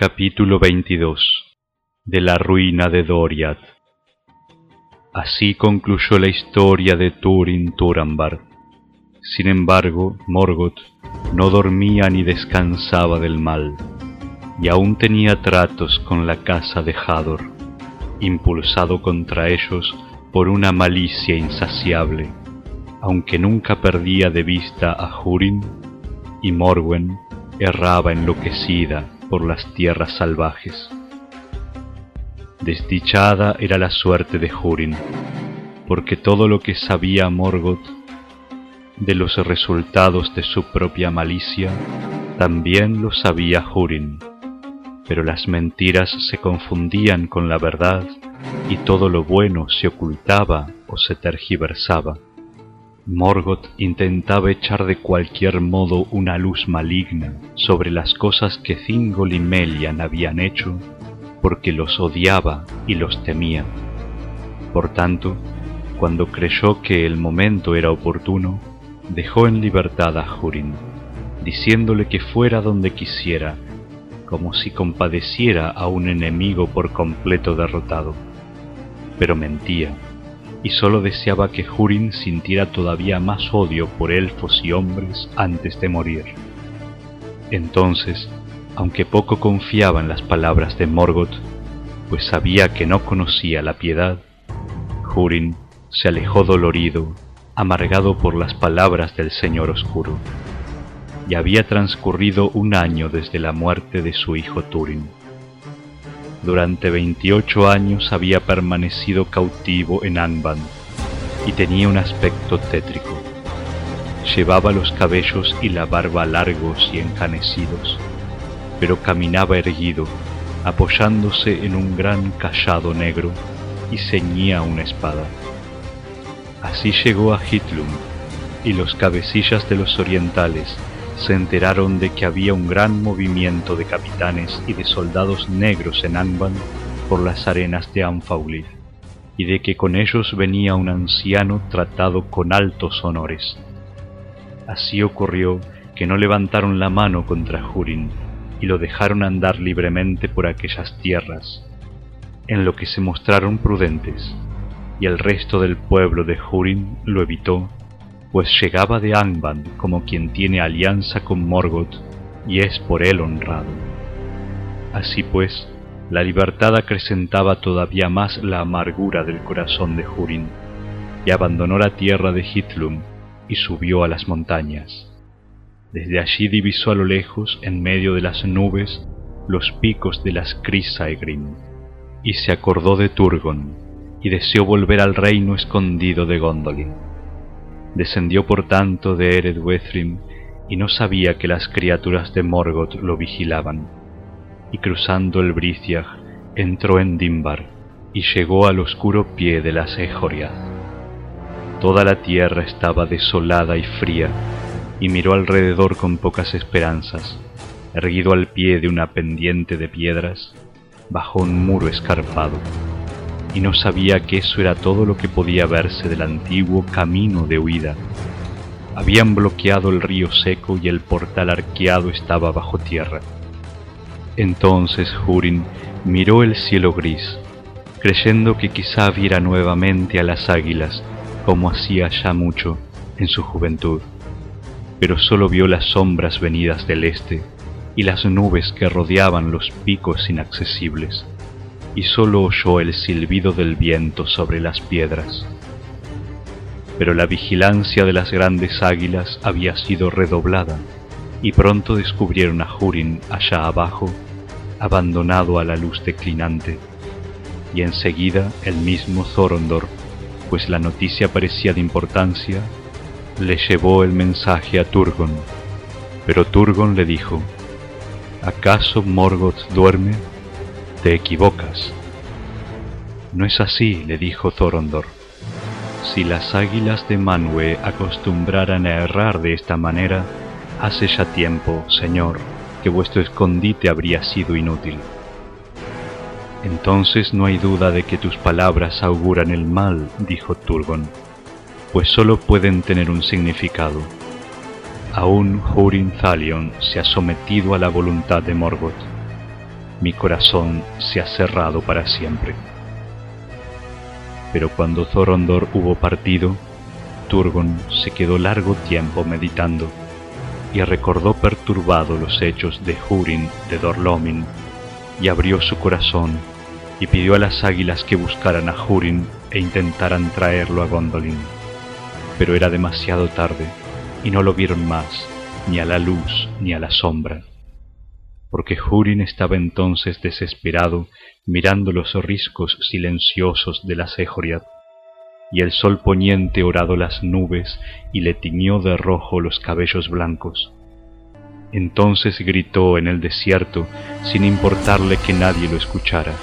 Capítulo 22 De la ruina de Doriath Así concluyó la historia de Turin Turambar. Sin embargo, Morgoth no dormía ni descansaba del mal, y aún tenía tratos con la casa de Hador, impulsado contra ellos por una malicia insaciable, aunque nunca perdía de vista a Hurin, y Morwen erraba enloquecida por las tierras salvajes. Desdichada era la suerte de Hurin, porque todo lo que sabía Morgoth de los resultados de su propia malicia, también lo sabía Hurin, pero las mentiras se confundían con la verdad y todo lo bueno se ocultaba o se tergiversaba. Morgoth intentaba echar de cualquier modo una luz maligna sobre las cosas que Thingol y Melian habían hecho porque los odiaba y los temía. Por tanto, cuando creyó que el momento era oportuno, dejó en libertad a Hurin, diciéndole que fuera donde quisiera, como si compadeciera a un enemigo por completo derrotado. Pero mentía, y sólo deseaba que Hurin sintiera todavía más odio por elfos y hombres antes de morir. Entonces, aunque poco confiaba en las palabras de Morgoth, pues sabía que no conocía la piedad, Hurin se alejó dolorido, amargado por las palabras del Señor Oscuro. Y había transcurrido un año desde la muerte de su hijo Turin. Durante 28 años había permanecido cautivo en Angband y tenía un aspecto tétrico. Llevaba los cabellos y la barba largos y encanecidos pero caminaba erguido, apoyándose en un gran callado negro y ceñía una espada. Así llegó a Hitlum, y los cabecillas de los orientales se enteraron de que había un gran movimiento de capitanes y de soldados negros en Angband por las arenas de Anfaulir, y de que con ellos venía un anciano tratado con altos honores. Así ocurrió que no levantaron la mano contra Hurin, y lo dejaron andar libremente por aquellas tierras, en lo que se mostraron prudentes, y el resto del pueblo de Hurin lo evitó, pues llegaba de Angband como quien tiene alianza con Morgoth y es por él honrado. Así pues, la libertad acrecentaba todavía más la amargura del corazón de Hurin, y abandonó la tierra de Hitlum y subió a las montañas. Desde allí divisó a lo lejos, en medio de las nubes, los picos de las Crisaegrim, y se acordó de Turgon, y deseó volver al reino escondido de Gondolin. Descendió por tanto de Eredwethrim, y no sabía que las criaturas de Morgoth lo vigilaban, y cruzando el Briciag, entró en Dimbar, y llegó al oscuro pie de la Sehoriath. Toda la tierra estaba desolada y fría, y miró alrededor con pocas esperanzas. Erguido al pie de una pendiente de piedras, bajo un muro escarpado, y no sabía que eso era todo lo que podía verse del antiguo camino de huida. Habían bloqueado el río seco y el portal arqueado estaba bajo tierra. Entonces Hurin miró el cielo gris, creyendo que quizá viera nuevamente a las águilas, como hacía ya mucho en su juventud pero solo vio las sombras venidas del este y las nubes que rodeaban los picos inaccesibles, y solo oyó el silbido del viento sobre las piedras. Pero la vigilancia de las grandes águilas había sido redoblada, y pronto descubrieron a Hurin allá abajo, abandonado a la luz declinante, y enseguida el mismo Thorondor, pues la noticia parecía de importancia, le llevó el mensaje a Turgon, pero Turgon le dijo, ¿acaso Morgoth duerme? Te equivocas. No es así, le dijo Thorondor. Si las águilas de Manwë acostumbraran a errar de esta manera, hace ya tiempo, Señor, que vuestro escondite habría sido inútil. Entonces no hay duda de que tus palabras auguran el mal, dijo Turgon pues sólo pueden tener un significado. Aún Hurin Thalion se ha sometido a la voluntad de Morgoth. Mi corazón se ha cerrado para siempre. Pero cuando Thorondor hubo partido, Turgon se quedó largo tiempo meditando y recordó perturbado los hechos de Hurin de Dorlomin y abrió su corazón y pidió a las águilas que buscaran a Hurin e intentaran traerlo a Gondolin. Pero era demasiado tarde y no lo vieron más, ni a la luz ni a la sombra, porque Hurin estaba entonces desesperado mirando los riscos silenciosos de la Sejoriat, y el sol poniente orado las nubes y le tiñó de rojo los cabellos blancos. Entonces gritó en el desierto sin importarle que nadie lo escuchara,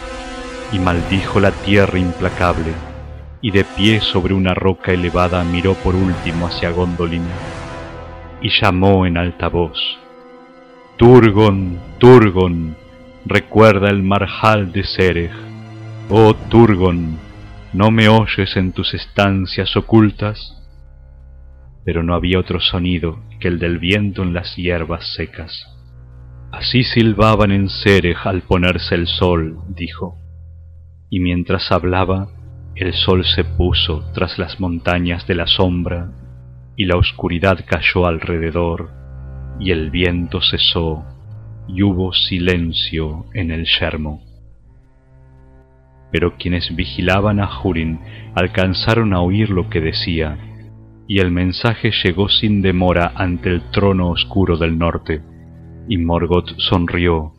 y maldijo la tierra implacable, y de pie sobre una roca elevada miró por último hacia Gondolin, y llamó en alta voz, Turgon, Turgon, recuerda el marjal de Sereg. Oh Turgon, ¿no me oyes en tus estancias ocultas? Pero no había otro sonido que el del viento en las hierbas secas. Así silbaban en Sereg al ponerse el sol, dijo. Y mientras hablaba, el sol se puso tras las montañas de la sombra, y la oscuridad cayó alrededor, y el viento cesó y hubo silencio en el yermo. Pero quienes vigilaban a Hurin alcanzaron a oír lo que decía, y el mensaje llegó sin demora ante el trono oscuro del norte, y Morgoth sonrió,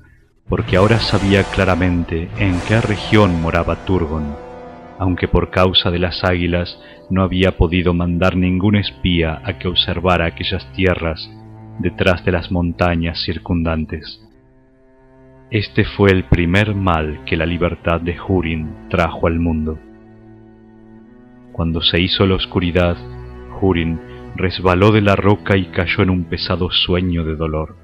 porque ahora sabía claramente en qué región moraba Turgon, aunque por causa de las águilas no había podido mandar ningún espía a que observara aquellas tierras detrás de las montañas circundantes. Este fue el primer mal que la libertad de Hurin trajo al mundo. Cuando se hizo la oscuridad, Hurin resbaló de la roca y cayó en un pesado sueño de dolor.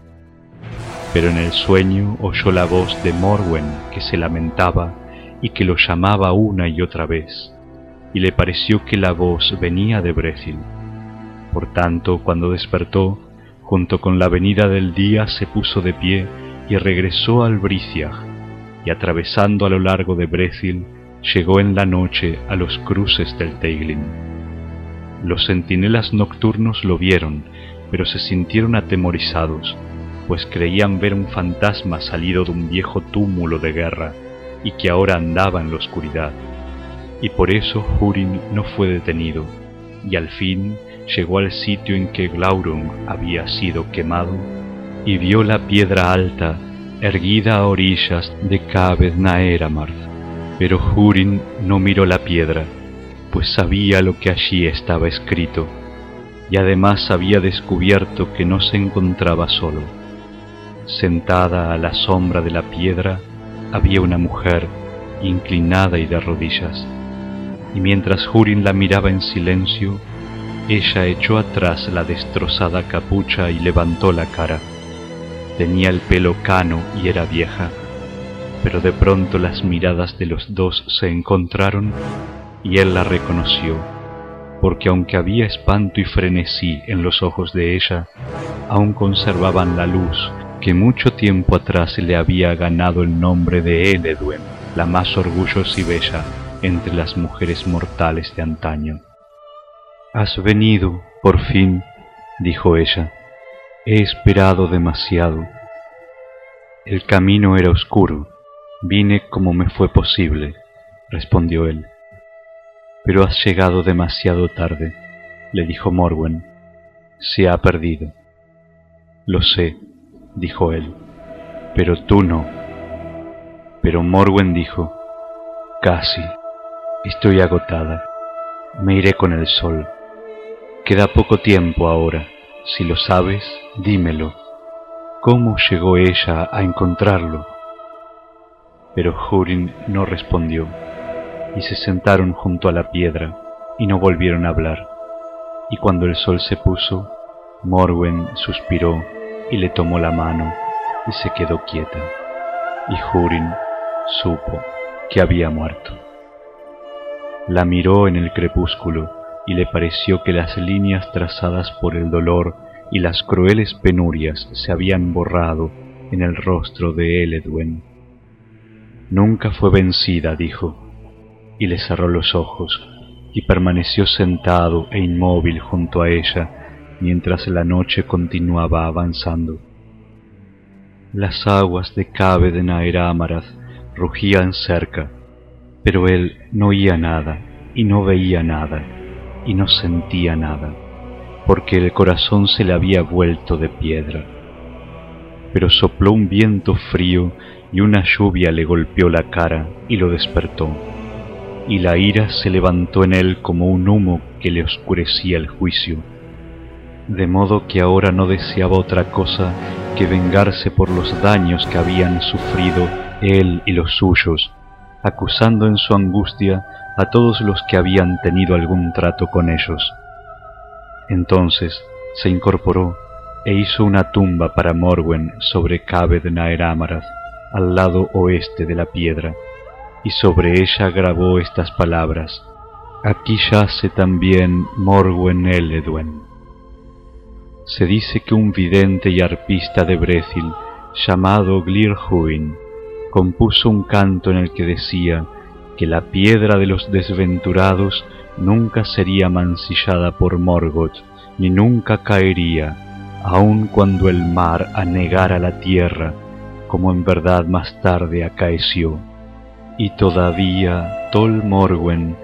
Pero en el sueño oyó la voz de Morwen que se lamentaba y que lo llamaba una y otra vez, y le pareció que la voz venía de Brethil. Por tanto, cuando despertó, Junto con la venida del día se puso de pie y regresó al Briciag, y atravesando a lo largo de Brethil, llegó en la noche a los cruces del Teiglin. Los centinelas nocturnos lo vieron, pero se sintieron atemorizados, pues creían ver un fantasma salido de un viejo túmulo de guerra y que ahora andaba en la oscuridad. Y por eso Hurin no fue detenido, y al fin llegó al sitio en que Glaurung había sido quemado y vio la piedra alta erguida a orillas de Kabed Naeramarth. Pero Hurin no miró la piedra, pues sabía lo que allí estaba escrito, y además había descubierto que no se encontraba solo. Sentada a la sombra de la piedra había una mujer inclinada y de rodillas, y mientras Hurin la miraba en silencio, ella echó atrás la destrozada capucha y levantó la cara. Tenía el pelo cano y era vieja, pero de pronto las miradas de los dos se encontraron y él la reconoció, porque aunque había espanto y frenesí en los ojos de ella, aún conservaban la luz que mucho tiempo atrás le había ganado el nombre de Eleduen, la más orgullosa y bella entre las mujeres mortales de antaño. Has venido, por fin, dijo ella. He esperado demasiado. El camino era oscuro. Vine como me fue posible, respondió él. Pero has llegado demasiado tarde, le dijo Morwen. Se ha perdido. Lo sé, dijo él, pero tú no. Pero Morwen dijo, casi, estoy agotada. Me iré con el sol. Queda poco tiempo ahora. Si lo sabes, dímelo. ¿Cómo llegó ella a encontrarlo? Pero Hurin no respondió, y se sentaron junto a la piedra, y no volvieron a hablar. Y cuando el sol se puso, Morwen suspiró y le tomó la mano, y se quedó quieta. Y Hurin supo que había muerto. La miró en el crepúsculo, y le pareció que las líneas trazadas por el dolor y las crueles penurias se habían borrado en el rostro de Eledwen, Nunca fue vencida, dijo, y le cerró los ojos y permaneció sentado e inmóvil junto a ella mientras la noche continuaba avanzando. Las aguas de Cabe de Naeramaraz rugían cerca, pero él no oía nada y no veía nada y no sentía nada, porque el corazón se le había vuelto de piedra. Pero sopló un viento frío y una lluvia le golpeó la cara y lo despertó, y la ira se levantó en él como un humo que le oscurecía el juicio, de modo que ahora no deseaba otra cosa que vengarse por los daños que habían sufrido él y los suyos, acusando en su angustia a todos los que habían tenido algún trato con ellos. Entonces se incorporó e hizo una tumba para Morwen sobre Cabe de al lado oeste de la piedra, y sobre ella grabó estas palabras, Aquí yace también Morwen Eledwen. Se dice que un vidente y arpista de Brethil, llamado Glirhuin, compuso un canto en el que decía que la piedra de los desventurados nunca sería mancillada por Morgoth, ni nunca caería, aun cuando el mar anegara la tierra, como en verdad más tarde acaeció. Y todavía Tol Morwen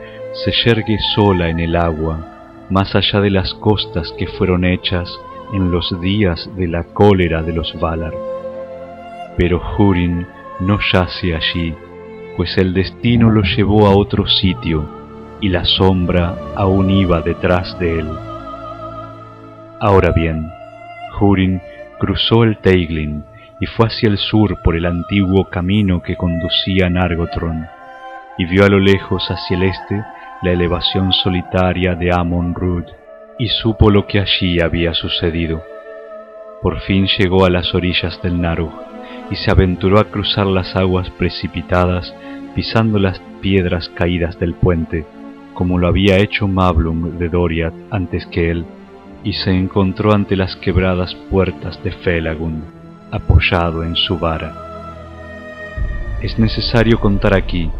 se yergue sola en el agua, más allá de las costas que fueron hechas en los días de la cólera de los Valar. Pero Hurin no yace allí, pues el destino lo llevó a otro sitio y la sombra aún iba detrás de él. Ahora bien, Hurin cruzó el Teiglin y fue hacia el sur por el antiguo camino que conducía a Nargothrond, y vio a lo lejos hacia el este la elevación solitaria de Amon Rud, y supo lo que allí había sucedido. Por fin llegó a las orillas del Narug, y se aventuró a cruzar las aguas precipitadas pisando las piedras caídas del puente, como lo había hecho Mablung de Doriath antes que él, y se encontró ante las quebradas puertas de Felagund, apoyado en su vara. Es necesario contar aquí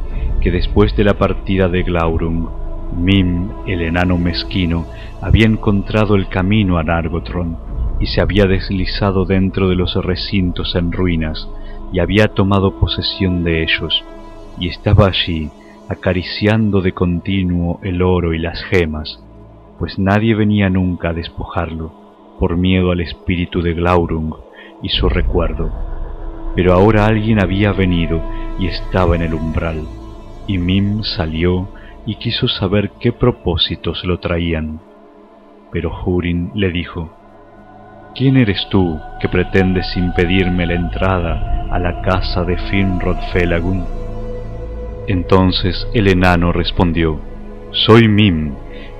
que después de la partida de Glaurung, Mim, el enano mezquino, había encontrado el camino a Nargothrond y se había deslizado dentro de los recintos en ruinas y había tomado posesión de ellos, y estaba allí acariciando de continuo el oro y las gemas, pues nadie venía nunca a despojarlo, por miedo al espíritu de Glaurung y su recuerdo. Pero ahora alguien había venido y estaba en el umbral, y Mim salió y quiso saber qué propósitos lo traían. Pero Hurin le dijo, ¿Quién eres tú que pretendes impedirme la entrada a la casa de Finrod Felagund? Entonces el enano respondió, Soy Mim,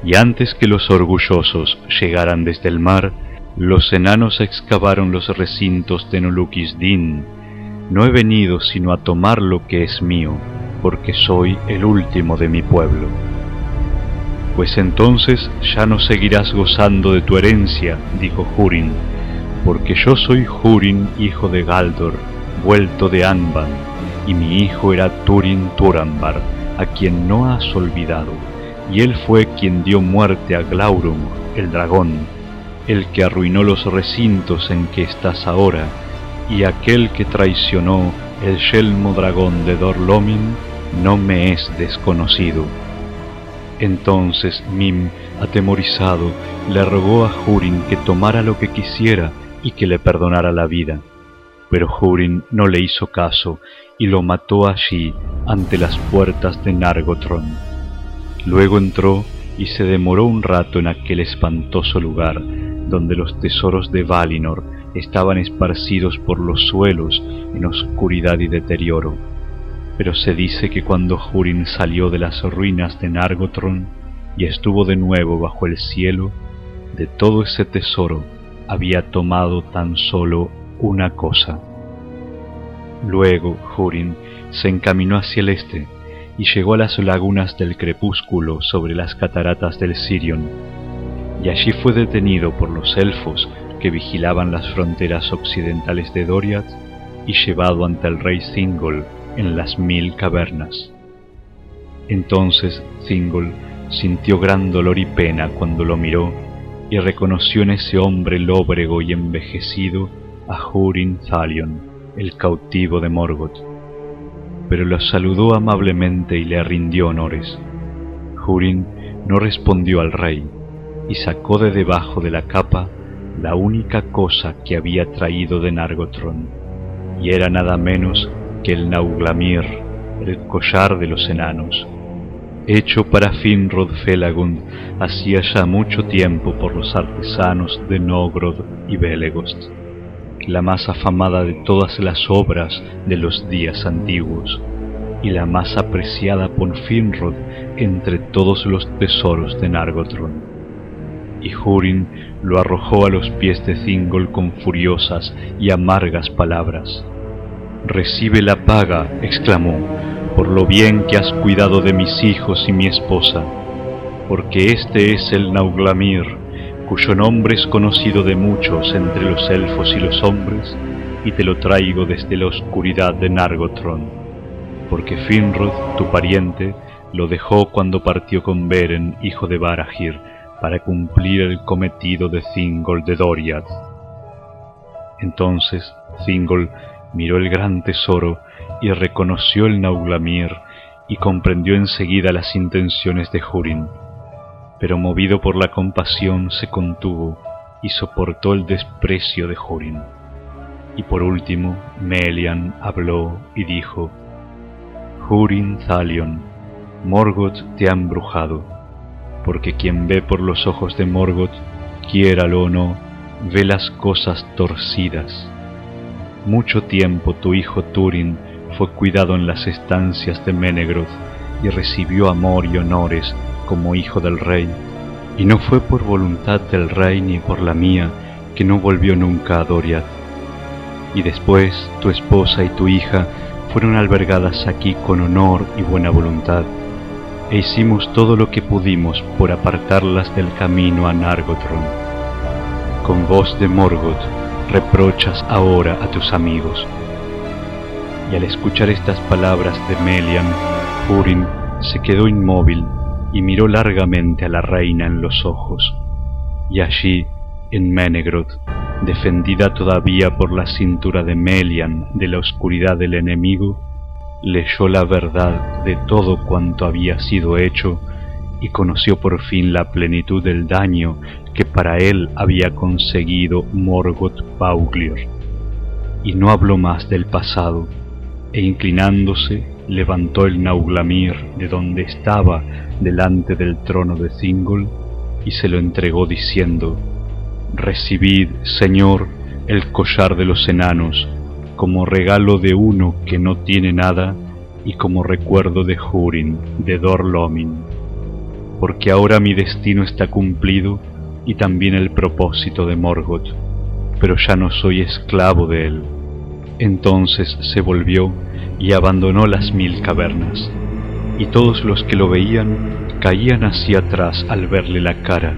y antes que los orgullosos llegaran desde el mar, los enanos excavaron los recintos de Nulukis-Din. No he venido sino a tomar lo que es mío, porque soy el último de mi pueblo. Pues entonces ya no seguirás gozando de tu herencia, dijo Hurin, porque yo soy Hurin, hijo de Galdor, vuelto de Anban, y mi hijo era Turin Turambar, a quien no has olvidado, y él fue quien dio muerte a Glaurung, el dragón, el que arruinó los recintos en que estás ahora, y aquel que traicionó el yelmo dragón de Dorlomin, no me es desconocido entonces Mim, atemorizado, le rogó a Hurin que tomara lo que quisiera y que le perdonara la vida. Pero Hurin no le hizo caso y lo mató allí ante las puertas de Nargothrond. Luego entró y se demoró un rato en aquel espantoso lugar donde los tesoros de Valinor estaban esparcidos por los suelos en oscuridad y deterioro pero se dice que cuando Hurin salió de las ruinas de Nargothrond y estuvo de nuevo bajo el cielo, de todo ese tesoro había tomado tan solo una cosa. Luego Hurin se encaminó hacia el este y llegó a las lagunas del crepúsculo sobre las cataratas del Sirion, y allí fue detenido por los elfos que vigilaban las fronteras occidentales de Doriath y llevado ante el rey Thingol, en las mil cavernas. Entonces Thingol sintió gran dolor y pena cuando lo miró y reconoció en ese hombre lóbrego y envejecido a Hurin Thalion, el cautivo de Morgoth. Pero lo saludó amablemente y le rindió honores. Hurin no respondió al rey y sacó de debajo de la capa la única cosa que había traído de Nargothrond, y era nada menos que el Nauglamir, el collar de los enanos, hecho para Finrod Felagund hacía ya mucho tiempo por los artesanos de Nogrod y Belegost, la más afamada de todas las obras de los días antiguos, y la más apreciada por Finrod entre todos los tesoros de Nargothrond. Y Hurin lo arrojó a los pies de Thingol con furiosas y amargas palabras. Recibe la paga, exclamó, por lo bien que has cuidado de mis hijos y mi esposa, porque este es el Nauglamir, cuyo nombre es conocido de muchos entre los elfos y los hombres, y te lo traigo desde la oscuridad de Nargothrond, porque Finrod, tu pariente, lo dejó cuando partió con Beren, hijo de Barahir, para cumplir el cometido de Thingol de Doriath. Entonces Thingol miró el gran tesoro y reconoció el Nauglamir y comprendió enseguida las intenciones de Hurin, pero movido por la compasión se contuvo y soportó el desprecio de Hurin. Y por último Melian habló y dijo, Hurin Thalion, Morgoth te ha embrujado, porque quien ve por los ojos de Morgoth, quiéralo o no, ve las cosas torcidas. Mucho tiempo tu hijo Turin fue cuidado en las estancias de Menegroth y recibió amor y honores como hijo del rey, y no fue por voluntad del rey ni por la mía que no volvió nunca a Doriath. Y después tu esposa y tu hija fueron albergadas aquí con honor y buena voluntad e hicimos todo lo que pudimos por apartarlas del camino a Nargothrond. Con voz de Morgoth reprochas ahora a tus amigos. Y al escuchar estas palabras de Melian, Hurin se quedó inmóvil y miró largamente a la reina en los ojos. Y allí, en Menegroth, defendida todavía por la cintura de Melian de la oscuridad del enemigo, leyó la verdad de todo cuanto había sido hecho y conoció por fin la plenitud del daño que para él había conseguido Morgoth Pauglior. Y no habló más del pasado, e inclinándose levantó el Nauglamir de donde estaba delante del trono de Thingol y se lo entregó diciendo, Recibid, Señor, el collar de los enanos, como regalo de uno que no tiene nada y como recuerdo de Hurin, de Dorlomin, porque ahora mi destino está cumplido y también el propósito de Morgoth, pero ya no soy esclavo de él. Entonces se volvió y abandonó las mil cavernas, y todos los que lo veían caían hacia atrás al verle la cara,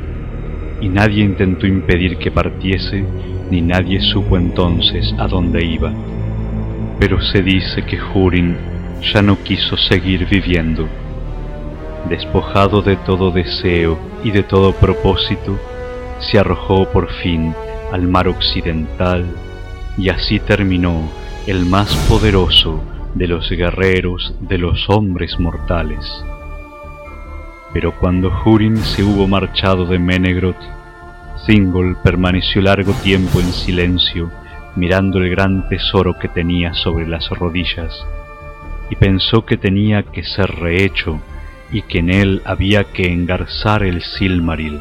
y nadie intentó impedir que partiese ni nadie supo entonces a dónde iba. Pero se dice que Hurin ya no quiso seguir viviendo. Despojado de todo deseo y de todo propósito, se arrojó por fin al mar occidental y así terminó el más poderoso de los guerreros de los hombres mortales. Pero cuando Hurin se hubo marchado de Menegroth, Thingol permaneció largo tiempo en silencio, mirando el gran tesoro que tenía sobre las rodillas, y pensó que tenía que ser rehecho y que en él había que engarzar el Silmaril,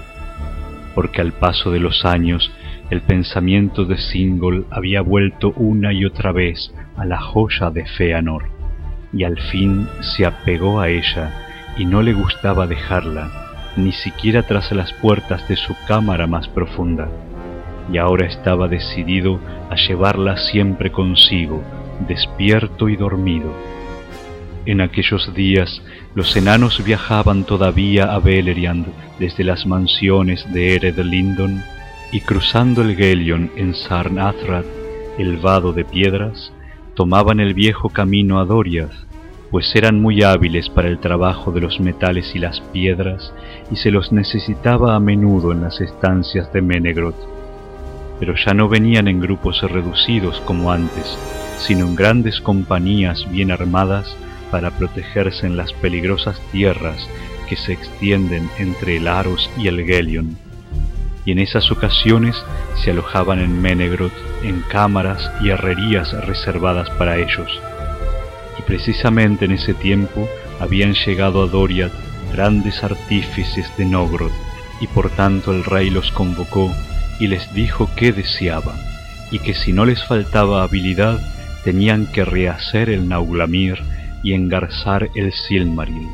porque al paso de los años el pensamiento de Thingol había vuelto una y otra vez a la joya de Feanor, y al fin se apegó a ella y no le gustaba dejarla, ni siquiera tras las puertas de su cámara más profunda, y ahora estaba decidido a llevarla siempre consigo, despierto y dormido. En aquellos días los enanos viajaban todavía a Beleriand desde las mansiones de Ered Lindon y cruzando el Gelion en Sarnathrat, el vado de piedras, tomaban el viejo camino a Doriath, pues eran muy hábiles para el trabajo de los metales y las piedras, y se los necesitaba a menudo en las estancias de Menegroth. Pero ya no venían en grupos reducidos como antes, sino en grandes compañías bien armadas para protegerse en las peligrosas tierras que se extienden entre el Aros y el Gelion. Y en esas ocasiones se alojaban en Menegroth en cámaras y herrerías reservadas para ellos. Y precisamente en ese tiempo habían llegado a Doriath grandes artífices de Nogroth, y por tanto el rey los convocó y les dijo que deseaban, y que si no les faltaba habilidad, tenían que rehacer el Nauglamir y engarzar el Silmaril.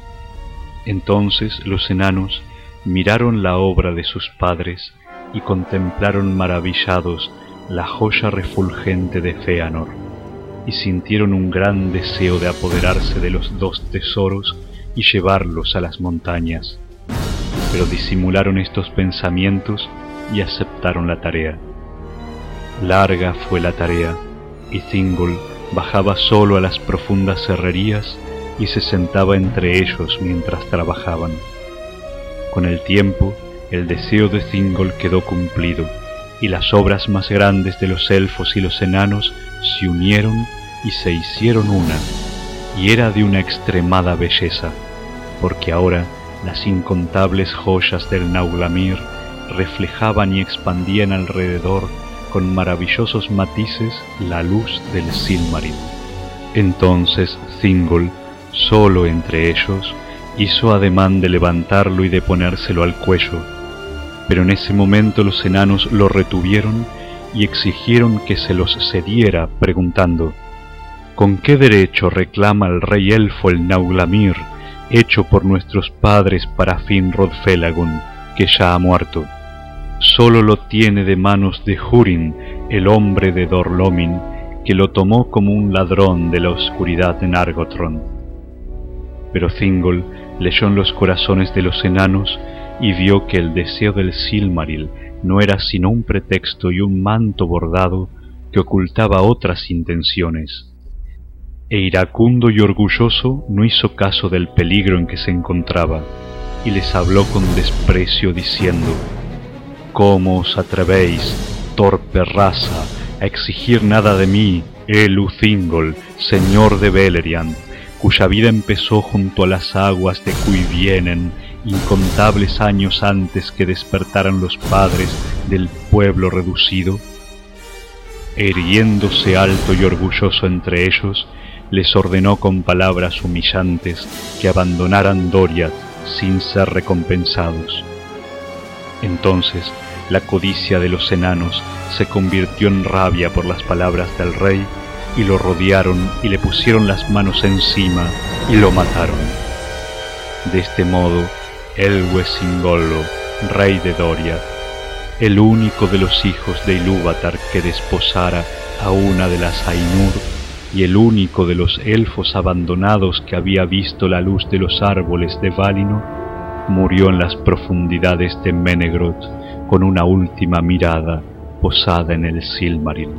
Entonces los enanos miraron la obra de sus padres y contemplaron maravillados la joya refulgente de Feanor, y sintieron un gran deseo de apoderarse de los dos tesoros y llevarlos a las montañas. Pero disimularon estos pensamientos y aceptaron la tarea. Larga fue la tarea, y Thingol bajaba solo a las profundas herrerías y se sentaba entre ellos mientras trabajaban. Con el tiempo, el deseo de Thingol quedó cumplido, y las obras más grandes de los elfos y los enanos se unieron y se hicieron una, y era de una extremada belleza, porque ahora las incontables joyas del Nauglamir reflejaban y expandían alrededor con maravillosos matices la luz del Silmaril. Entonces Thingol, solo entre ellos, hizo ademán de levantarlo y de ponérselo al cuello, pero en ese momento los enanos lo retuvieron y exigieron que se los cediera, preguntando, ¿Con qué derecho reclama el rey elfo el Nauglamir, hecho por nuestros padres para Finrod Felagund, que ya ha muerto? Solo lo tiene de manos de Hurin, el hombre de Dorlomin, que lo tomó como un ladrón de la oscuridad en Argotron. Pero Thingol leyó en los corazones de los enanos y vio que el deseo del Silmaril no era sino un pretexto y un manto bordado que ocultaba otras intenciones. E iracundo y orgulloso no hizo caso del peligro en que se encontraba, y les habló con desprecio diciendo, ¿Cómo os atrevéis, torpe raza, a exigir nada de mí, Elu Thingol, señor de Beleriand, cuya vida empezó junto a las aguas de Cui vienen incontables años antes que despertaran los padres del pueblo reducido? Erguiéndose alto y orgulloso entre ellos, les ordenó con palabras humillantes que abandonaran Doriath sin ser recompensados. Entonces la codicia de los enanos se convirtió en rabia por las palabras del rey y lo rodearon y le pusieron las manos encima y lo mataron. De este modo, Elwë rey de Doria, el único de los hijos de Ilúvatar que desposara a una de las Ainur y el único de los elfos abandonados que había visto la luz de los árboles de Valinor, murió en las profundidades de Menegroth con una última mirada posada en el Silmaril.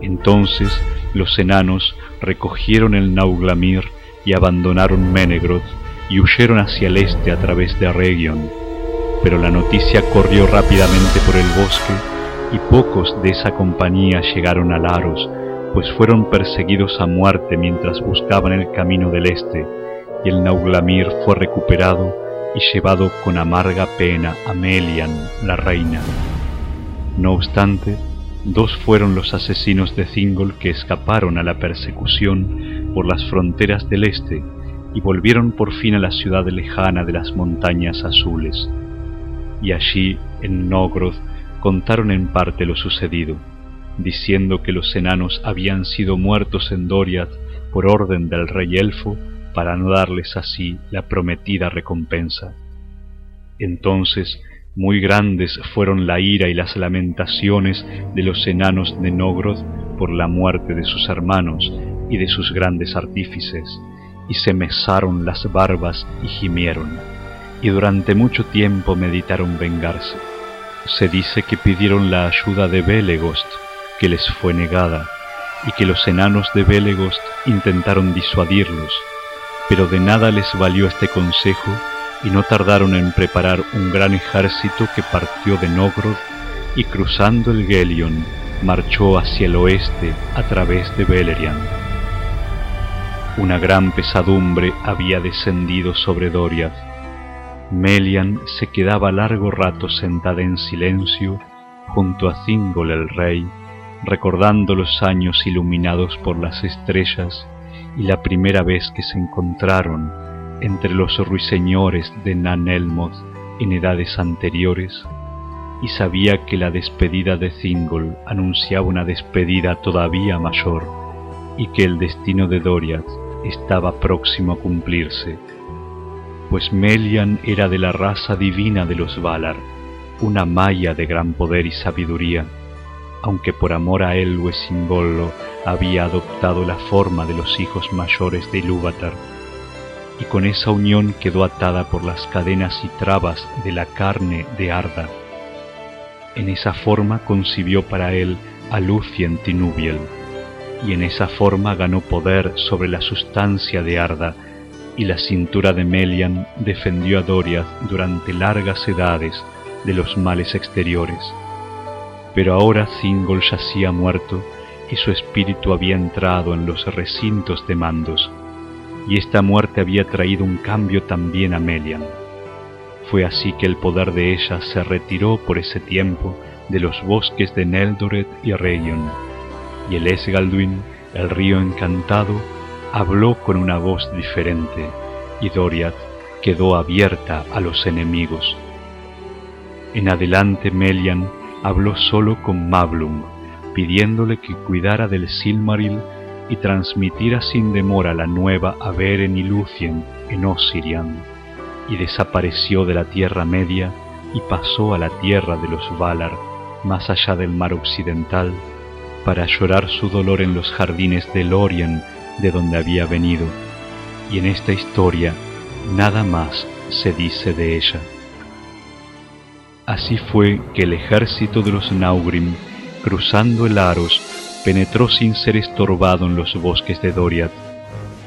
Entonces los enanos recogieron el Nauglamir y abandonaron Menegroth y huyeron hacia el este a través de Region. Pero la noticia corrió rápidamente por el bosque y pocos de esa compañía llegaron a Laros, pues fueron perseguidos a muerte mientras buscaban el camino del este, y el Nauglamir fue recuperado y llevado con amarga pena a Melian, la reina. No obstante, dos fueron los asesinos de Thingol que escaparon a la persecución por las fronteras del este y volvieron por fin a la ciudad lejana de las montañas azules. Y allí, en Nogroth, contaron en parte lo sucedido, diciendo que los enanos habían sido muertos en Doriath por orden del rey elfo para no darles así la prometida recompensa. Entonces muy grandes fueron la ira y las lamentaciones de los enanos de Nogroth por la muerte de sus hermanos y de sus grandes artífices, y se mesaron las barbas y gimieron, y durante mucho tiempo meditaron vengarse. Se dice que pidieron la ayuda de Belegost, que les fue negada, y que los enanos de Belegost intentaron disuadirlos, pero de nada les valió este consejo y no tardaron en preparar un gran ejército que partió de Nogrod y cruzando el Gelion marchó hacia el oeste a través de Beleriand. Una gran pesadumbre había descendido sobre Doriath. Melian se quedaba largo rato sentada en silencio junto a Thingol el rey, recordando los años iluminados por las estrellas y la primera vez que se encontraron entre los ruiseñores de Nanelmoth en edades anteriores, y sabía que la despedida de Thingol anunciaba una despedida todavía mayor, y que el destino de Doriath estaba próximo a cumplirse, pues Melian era de la raza divina de los Valar, una maya de gran poder y sabiduría, aunque por amor a Elwë Singollo había adoptado la forma de los hijos mayores de Ilúvatar, y con esa unión quedó atada por las cadenas y trabas de la carne de Arda. En esa forma concibió para él a Lucien Tinubiel, y en esa forma ganó poder sobre la sustancia de Arda, y la cintura de Melian defendió a Doriath durante largas edades de los males exteriores. Pero ahora Thingol yacía muerto y su espíritu había entrado en los recintos de Mandos, y esta muerte había traído un cambio también a Melian. Fue así que el poder de ella se retiró por ese tiempo de los bosques de Neldoret y Region, y el Esgalduin, el río encantado, habló con una voz diferente, y Doriath quedó abierta a los enemigos. En adelante Melian habló solo con Mablung, pidiéndole que cuidara del Silmaril y transmitiera sin demora la nueva a Beren y Lucien en Osirian, y desapareció de la Tierra Media y pasó a la tierra de los Valar, más allá del mar occidental, para llorar su dolor en los jardines de Lorien, de donde había venido, y en esta historia nada más se dice de ella. Así fue que el ejército de los Naugrim, cruzando el Aros, penetró sin ser estorbado en los bosques de Doriath,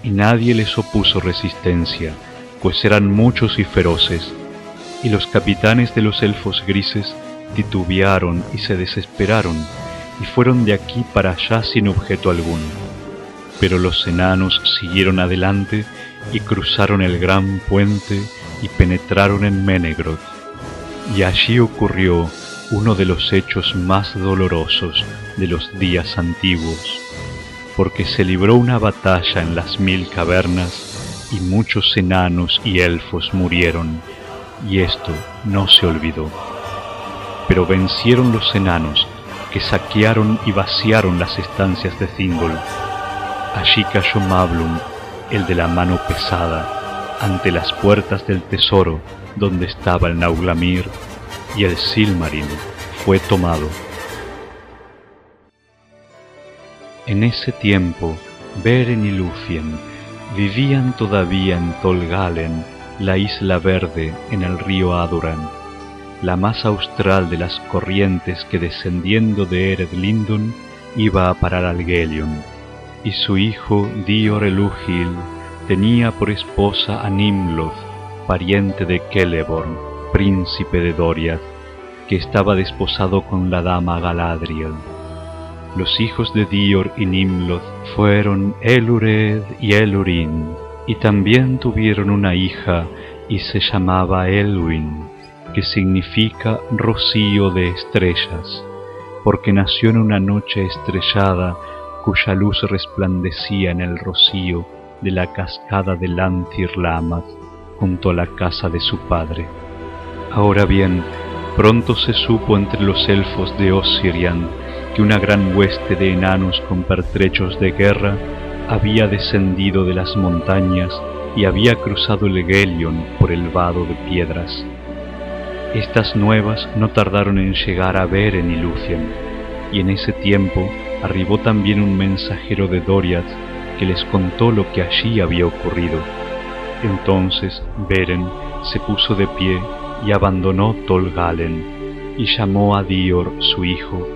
y nadie les opuso resistencia, pues eran muchos y feroces, y los capitanes de los elfos grises titubearon y se desesperaron, y fueron de aquí para allá sin objeto alguno. Pero los enanos siguieron adelante y cruzaron el gran puente y penetraron en Menegroth y allí ocurrió uno de los hechos más dolorosos de los días antiguos, porque se libró una batalla en las mil cavernas y muchos enanos y elfos murieron, y esto no se olvidó. Pero vencieron los enanos, que saquearon y vaciaron las estancias de Thingol. Allí cayó Mablum, el de la mano pesada, ante las puertas del tesoro donde estaba el Nauglamir, y el Silmaril fue tomado. En ese tiempo, Beren y Lúthien vivían todavía en Tolgalen, la isla verde en el río Adoran, la más austral de las corrientes que descendiendo de Ered Lindon iba a parar al Gelion, y su hijo Dior Elugil tenía por esposa a Nimloth, pariente de Celeborn, príncipe de Doriath, que estaba desposado con la dama Galadriel. Los hijos de Dior y Nimloth fueron Elured y Elurin, y también tuvieron una hija y se llamaba Elwin, que significa rocío de estrellas, porque nació en una noche estrellada cuya luz resplandecía en el rocío de la cascada de Lanthir junto a la casa de su padre. Ahora bien, pronto se supo entre los elfos de Osirian que una gran hueste de enanos con pertrechos de guerra había descendido de las montañas y había cruzado el Gelion por el vado de piedras. Estas nuevas no tardaron en llegar a Beren y Lucien, y en ese tiempo arribó también un mensajero de Doriath que les contó lo que allí había ocurrido entonces Beren se puso de pie y abandonó Tolgalen, y llamó a Dior su hijo,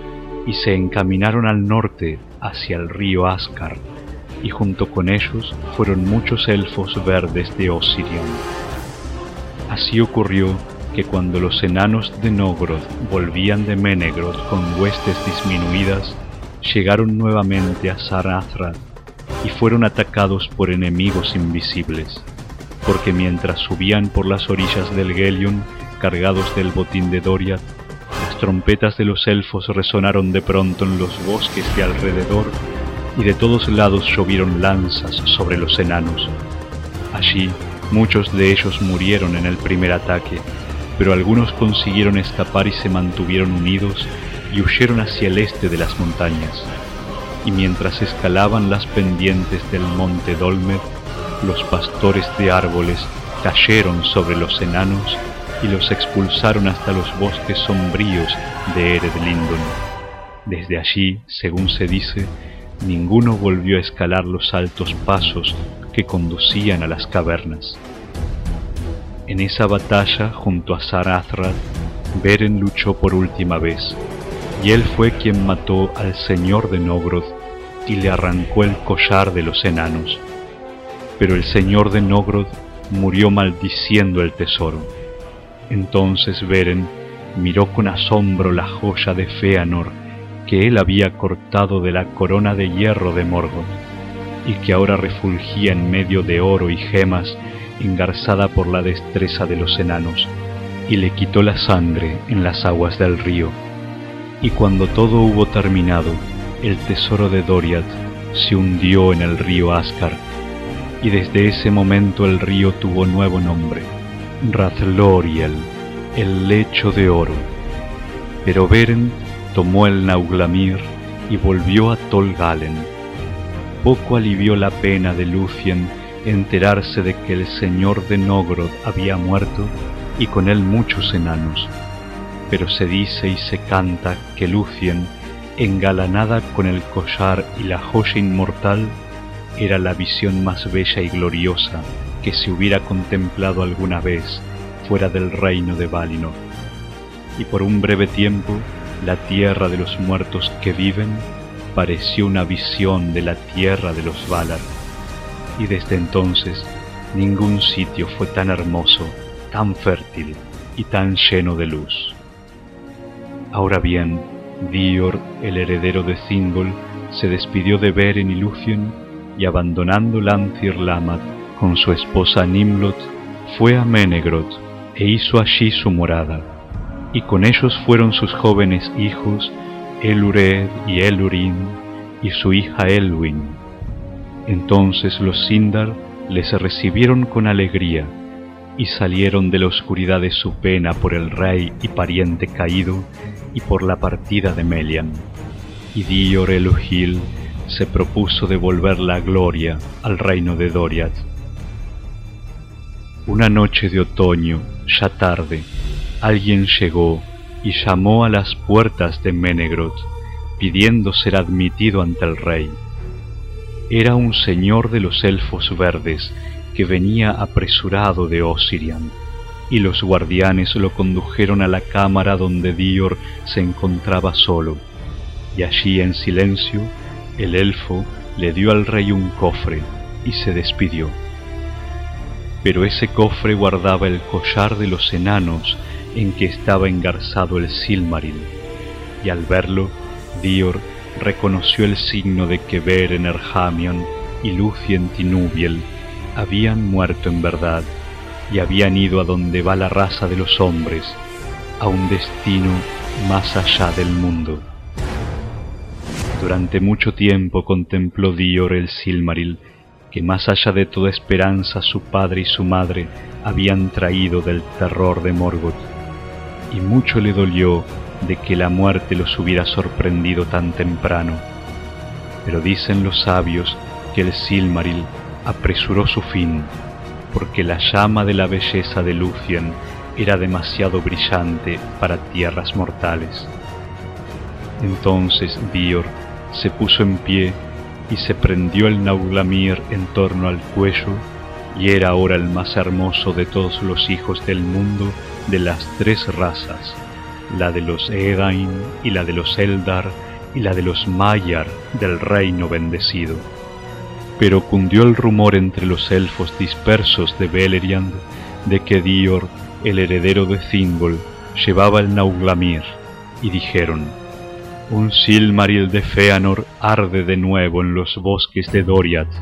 y se encaminaron al norte hacia el río Ascar, y junto con ellos fueron muchos elfos verdes de Osirion. Así ocurrió que cuando los enanos de Nogroth volvían de Menegroth con huestes disminuidas, llegaron nuevamente a Sarnathra y fueron atacados por enemigos invisibles, porque mientras subían por las orillas del Gelion cargados del botín de Doriath, las trompetas de los elfos resonaron de pronto en los bosques de alrededor y de todos lados llovieron lanzas sobre los enanos. Allí muchos de ellos murieron en el primer ataque, pero algunos consiguieron escapar y se mantuvieron unidos y huyeron hacia el este de las montañas. Y mientras escalaban las pendientes del monte Dolmed, los pastores de árboles cayeron sobre los enanos y los expulsaron hasta los bosques sombríos de Ered Lindon. Desde allí, según se dice, ninguno volvió a escalar los altos pasos que conducían a las cavernas. En esa batalla junto a Sarathrath, Beren luchó por última vez, y él fue quien mató al señor de Nogroth y le arrancó el collar de los enanos. Pero el señor de Nogroth murió maldiciendo el tesoro. Entonces Beren miró con asombro la joya de Feanor que él había cortado de la corona de hierro de Morgoth, y que ahora refulgía en medio de oro y gemas, engarzada por la destreza de los enanos, y le quitó la sangre en las aguas del río. Y cuando todo hubo terminado, el tesoro de Doriath se hundió en el río Ascar, y desde ese momento el río tuvo nuevo nombre, Rathloriel, el lecho de oro. Pero Beren tomó el Nauglamir y volvió a Tol Galen. Poco alivió la pena de Lucien enterarse de que el señor de Nogrod había muerto y con él muchos enanos. Pero se dice y se canta que Lucien, engalanada con el collar y la joya inmortal, era la visión más bella y gloriosa que se hubiera contemplado alguna vez fuera del reino de Valinor. Y por un breve tiempo la tierra de los muertos que viven pareció una visión de la tierra de los Valar, y desde entonces ningún sitio fue tan hermoso, tan fértil y tan lleno de luz. Ahora bien, Dior, el heredero de Thingol, se despidió de Beren y Lúthien y abandonando Lanthir Lamad con su esposa Nimlot, fue a Menegroth e hizo allí su morada y con ellos fueron sus jóvenes hijos Elured y Elurin y su hija Elwin. Entonces los Sindar les recibieron con alegría y salieron de la oscuridad de su pena por el rey y pariente caído y por la partida de Melian. Y Dior Elohil se propuso devolver la gloria al reino de Doriath. Una noche de otoño, ya tarde, alguien llegó y llamó a las puertas de Menegroth, pidiendo ser admitido ante el rey. Era un señor de los elfos verdes que venía apresurado de Osirian, y los guardianes lo condujeron a la cámara donde Dior se encontraba solo, y allí en silencio el elfo le dio al rey un cofre y se despidió. Pero ese cofre guardaba el collar de los enanos en que estaba engarzado el Silmaril, y al verlo, Dior reconoció el signo de que Beren Erhamion y Lucien Tinubiel habían muerto en verdad y habían ido a donde va la raza de los hombres, a un destino más allá del mundo. Durante mucho tiempo contempló Dior el Silmaril, que más allá de toda esperanza su padre y su madre habían traído del terror de Morgoth y mucho le dolió de que la muerte los hubiera sorprendido tan temprano. Pero dicen los sabios que el Silmaril apresuró su fin, porque la llama de la belleza de Lucien era demasiado brillante para tierras mortales. Entonces Dior se puso en pie y se prendió el Nauglamir en torno al cuello y era ahora el más hermoso de todos los hijos del mundo de las tres razas, la de los Edain y la de los Eldar y la de los Maiar del reino bendecido. Pero cundió el rumor entre los elfos dispersos de Beleriand de que Dior, el heredero de Thingol, llevaba el Nauglamir, y dijeron, un Silmaril de Feanor arde de nuevo en los bosques de Doriath,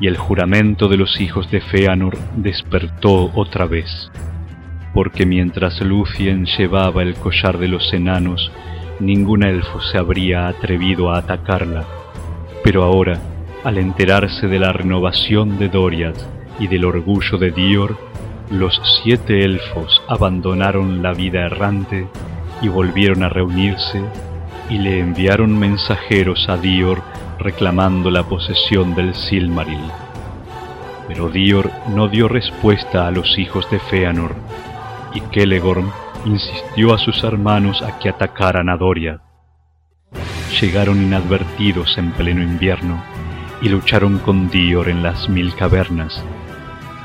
y el juramento de los hijos de Feanor despertó otra vez, porque mientras Lucien llevaba el collar de los enanos, ningún elfo se habría atrevido a atacarla, pero ahora, al enterarse de la renovación de Doriath y del orgullo de Dior, los siete elfos abandonaron la vida errante y volvieron a reunirse y le enviaron mensajeros a Dior reclamando la posesión del Silmaril. Pero Dior no dio respuesta a los hijos de Feanor, y Kelegorm insistió a sus hermanos a que atacaran a Doria. Llegaron inadvertidos en pleno invierno y lucharon con Dior en las mil cavernas,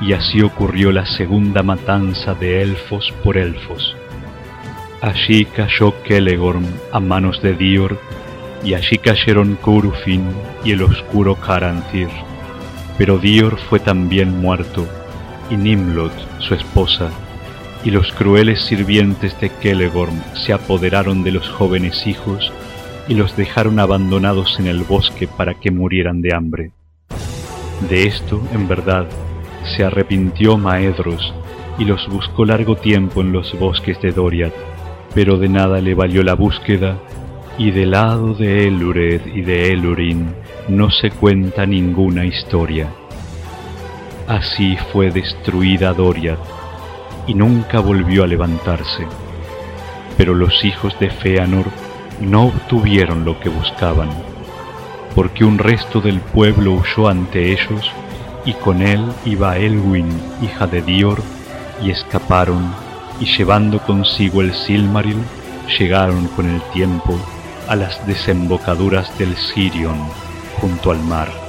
y así ocurrió la segunda matanza de elfos por elfos. Allí cayó Kelegorm a manos de Dior, y allí cayeron Curufin y el oscuro Caranthir. Pero Dior fue también muerto, y Nimlod, su esposa, y los crueles sirvientes de Kelegorm se apoderaron de los jóvenes hijos y los dejaron abandonados en el bosque para que murieran de hambre. De esto, en verdad, se arrepintió Maedros y los buscó largo tiempo en los bosques de Doriath pero de nada le valió la búsqueda, y del lado de Elured y de Elurin no se cuenta ninguna historia. Así fue destruida Doriath, y nunca volvió a levantarse. Pero los hijos de Feanor no obtuvieron lo que buscaban, porque un resto del pueblo huyó ante ellos, y con él iba Elwin, hija de Dior, y escaparon y llevando consigo el Silmaril, llegaron con el tiempo a las desembocaduras del Sirion junto al mar.